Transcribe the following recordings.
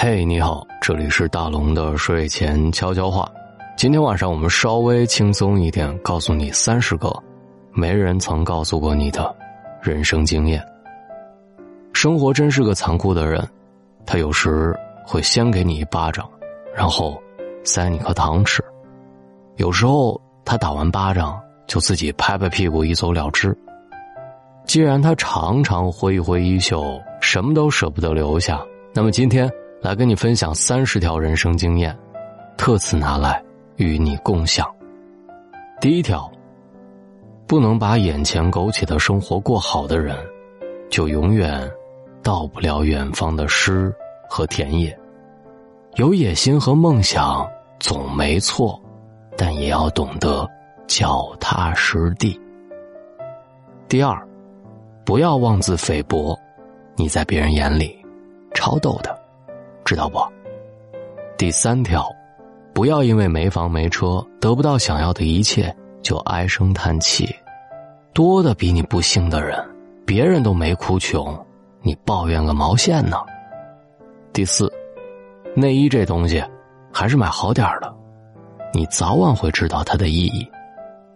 嘿，你好，这里是大龙的睡前悄悄话。今天晚上我们稍微轻松一点，告诉你三十个没人曾告诉过你的人生经验。生活真是个残酷的人，他有时会先给你一巴掌，然后塞你颗糖吃；有时候他打完巴掌就自己拍拍屁股一走了之。既然他常常挥一挥衣袖，什么都舍不得留下，那么今天来跟你分享三十条人生经验，特此拿来与你共享。第一条，不能把眼前苟且的生活过好的人，就永远到不了远方的诗和田野。有野心和梦想总没错，但也要懂得脚踏实地。第二。不要妄自菲薄，你在别人眼里超逗的，知道不？第三条，不要因为没房没车得不到想要的一切就唉声叹气，多的比你不幸的人，别人都没哭穷，你抱怨个毛线呢？第四，内衣这东西还是买好点的，你早晚会知道它的意义，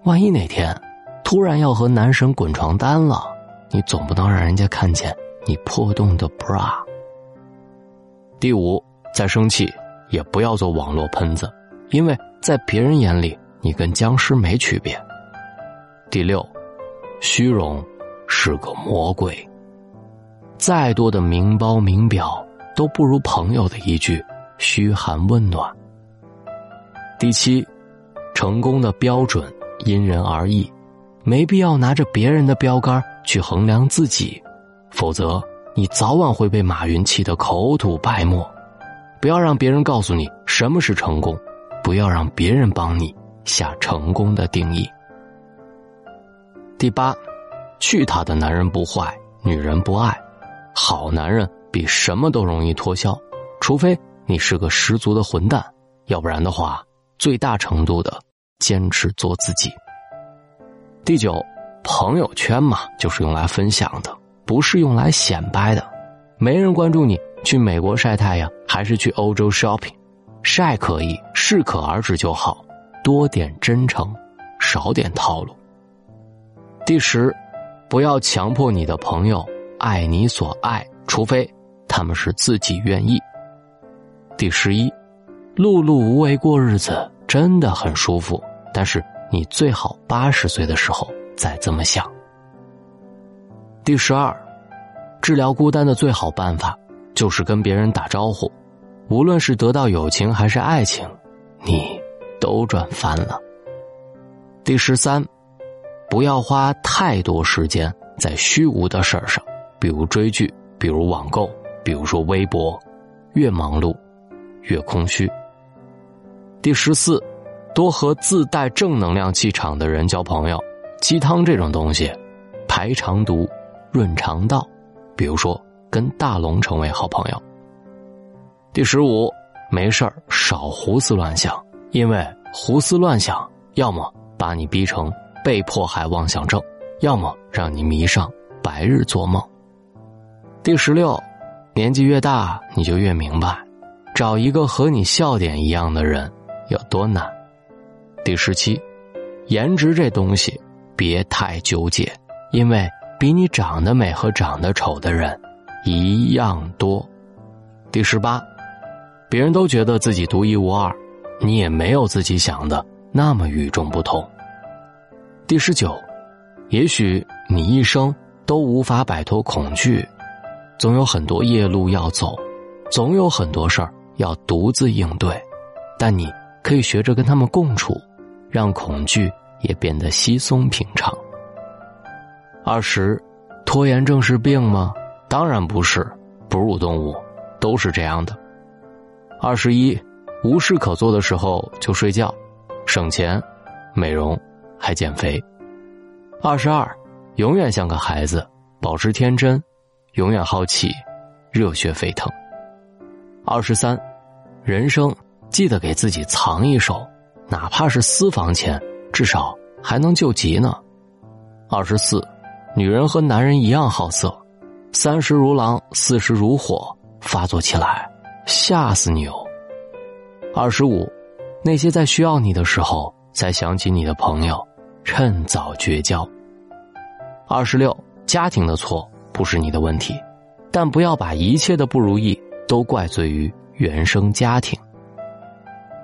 万一哪天突然要和男神滚床单了。你总不能让人家看见你破洞的 bra。第五，再生气也不要做网络喷子，因为在别人眼里你跟僵尸没区别。第六，虚荣是个魔鬼，再多的名包名表都不如朋友的一句嘘寒问暖。第七，成功的标准因人而异，没必要拿着别人的标杆。去衡量自己，否则你早晚会被马云气得口吐白沫。不要让别人告诉你什么是成功，不要让别人帮你下成功的定义。第八，去他的男人不坏，女人不爱，好男人比什么都容易脱销，除非你是个十足的混蛋，要不然的话，最大程度的坚持做自己。第九。朋友圈嘛，就是用来分享的，不是用来显摆的。没人关注你去美国晒太阳，还是去欧洲 shopping，晒可以，适可而止就好，多点真诚，少点套路。第十，不要强迫你的朋友爱你所爱，除非他们是自己愿意。第十一，碌碌无为过日子真的很舒服，但是你最好八十岁的时候。再这么想。第十二，治疗孤单的最好办法就是跟别人打招呼，无论是得到友情还是爱情，你都赚翻了。第十三，不要花太多时间在虚无的事儿上，比如追剧，比如网购，比如说微博，越忙碌越空虚。第十四，多和自带正能量气场的人交朋友。鸡汤这种东西，排肠毒，润肠道。比如说，跟大龙成为好朋友。第十五，没事儿少胡思乱想，因为胡思乱想，要么把你逼成被迫害妄想症，要么让你迷上白日做梦。第十六，年纪越大，你就越明白，找一个和你笑点一样的人有多难。第十七，颜值这东西。别太纠结，因为比你长得美和长得丑的人一样多。第十八，别人都觉得自己独一无二，你也没有自己想的那么与众不同。第十九，也许你一生都无法摆脱恐惧，总有很多夜路要走，总有很多事儿要独自应对，但你可以学着跟他们共处，让恐惧。也变得稀松平常。二十，拖延症是病吗？当然不是，哺乳动物都是这样的。二十一，无事可做的时候就睡觉，省钱、美容还减肥。二十二，永远像个孩子，保持天真，永远好奇，热血沸腾。二十三，人生记得给自己藏一手，哪怕是私房钱。至少还能救急呢。二十四，女人和男人一样好色，三十如狼，四十如火，发作起来吓死你哦。二十五，那些在需要你的时候才想起你的朋友，趁早绝交。二十六，家庭的错不是你的问题，但不要把一切的不如意都怪罪于原生家庭。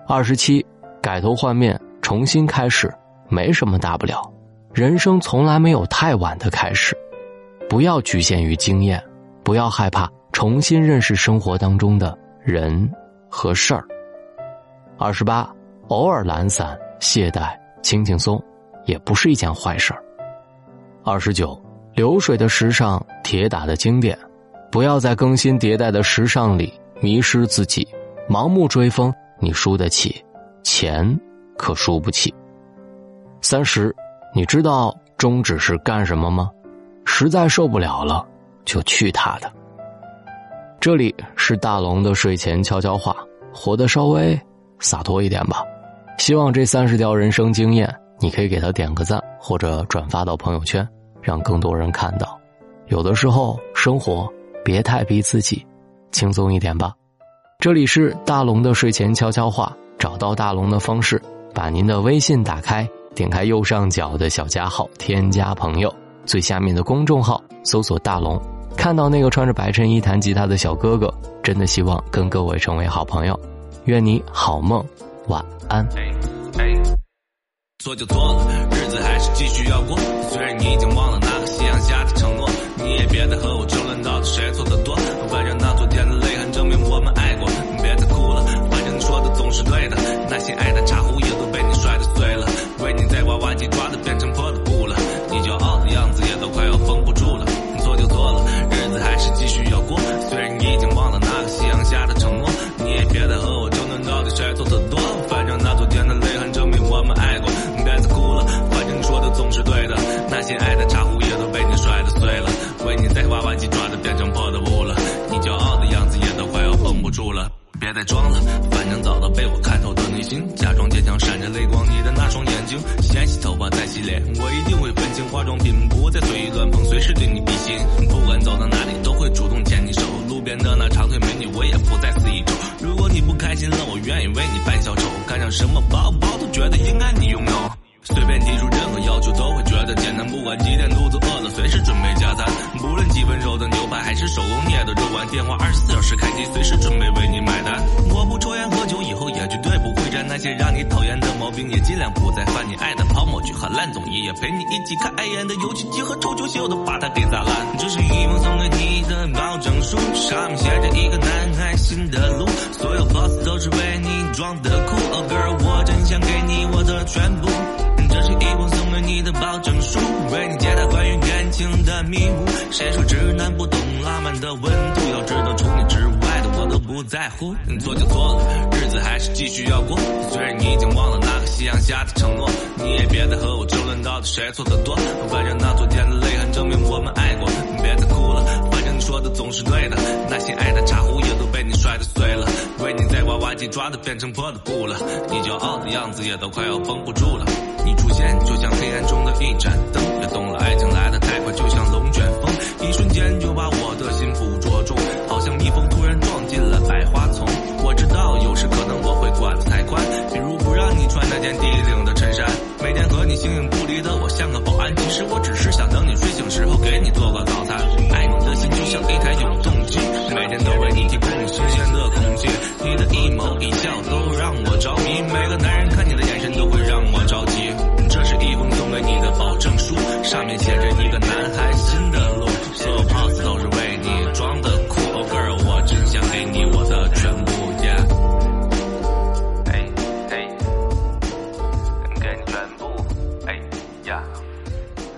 二十七，改头换面，重新开始，没什么大不了，人生从来没有太晚的开始，不要局限于经验，不要害怕重新认识生活当中的人和事儿。二十八，偶尔懒散、懈怠、轻轻松，也不是一件坏事儿。二十九，流水的时尚，铁打的经典，不要在更新迭代的时尚里迷失自己，盲目追风，你输得起，钱可输不起。三十，你知道终止是干什么吗？实在受不了了，就去他的。这里是大龙的睡前悄悄话，活得稍微洒脱一点吧。希望这三十条人生经验，你可以给他点个赞，或者转发到朋友圈。让更多人看到，有的时候生活别太逼自己，轻松一点吧。这里是大龙的睡前悄悄话，找到大龙的方式：把您的微信打开，点开右上角的小加号，添加朋友，最下面的公众号搜索大龙，看到那个穿着白衬衣弹吉他的小哥哥，真的希望跟各位成为好朋友。愿你好梦，晚安。错就错了，日子还是继续要过。虽然你别再装了，反正早都被我看透的内心，假装坚强闪着泪光，你的那双眼睛，先洗头发再洗脸，我一定会分清化妆品，不再随意乱碰，随时对你比心，不管走到哪里都会主动牵你手，路边的那长腿美女我也不再肆意瞅，如果你不开心了，我愿意为你扮小丑，看上什么包包都觉得应该你拥有。随便提出任何要求都会觉得简单，不管几点肚子饿了，随时准备加餐。不论几分熟的牛排还是手工捏的肉丸，电话二十四小时开机，随时准备为你买单。我不抽烟喝酒，以后也绝对不会沾那些让你讨厌的毛病，也尽量不再犯你爱的泡沫剧和烂综艺，也陪你一起看碍眼的游戏机和臭球鞋，我都把它给砸烂。这是一封送给你的保证书，上面写着一个男孩新的路，所有 pose 都是为你装的酷。Oh girl，我真想给你我的全部。这是一封送给你的保证书，为你解答关于感情的迷雾。谁说直男不懂浪漫的温度？要知道除你之外的我都不在乎。错就错了，日子还是继续要过。虽然你已经忘了那个夕阳下的承诺，你也别再和我争论到底谁错的多。反正那昨天的泪痕证明我们爱过。别再哭了，反正你说的总是对的。那些爱的茶壶也都被你摔得碎了，为你在娃娃机抓的变成破的布了。你骄傲的样子也都快要绷不住了。就像黑暗中的一盏灯，别动了，爱情来的太快，就像龙卷风，一瞬间就把我的心捕捉住，好像蜜蜂突然撞进了百花丛。我知道有时可能我会管得太宽，比如不让你穿那件低领的衬衫，每天和你形影不离的我像个保安，其实我只是想等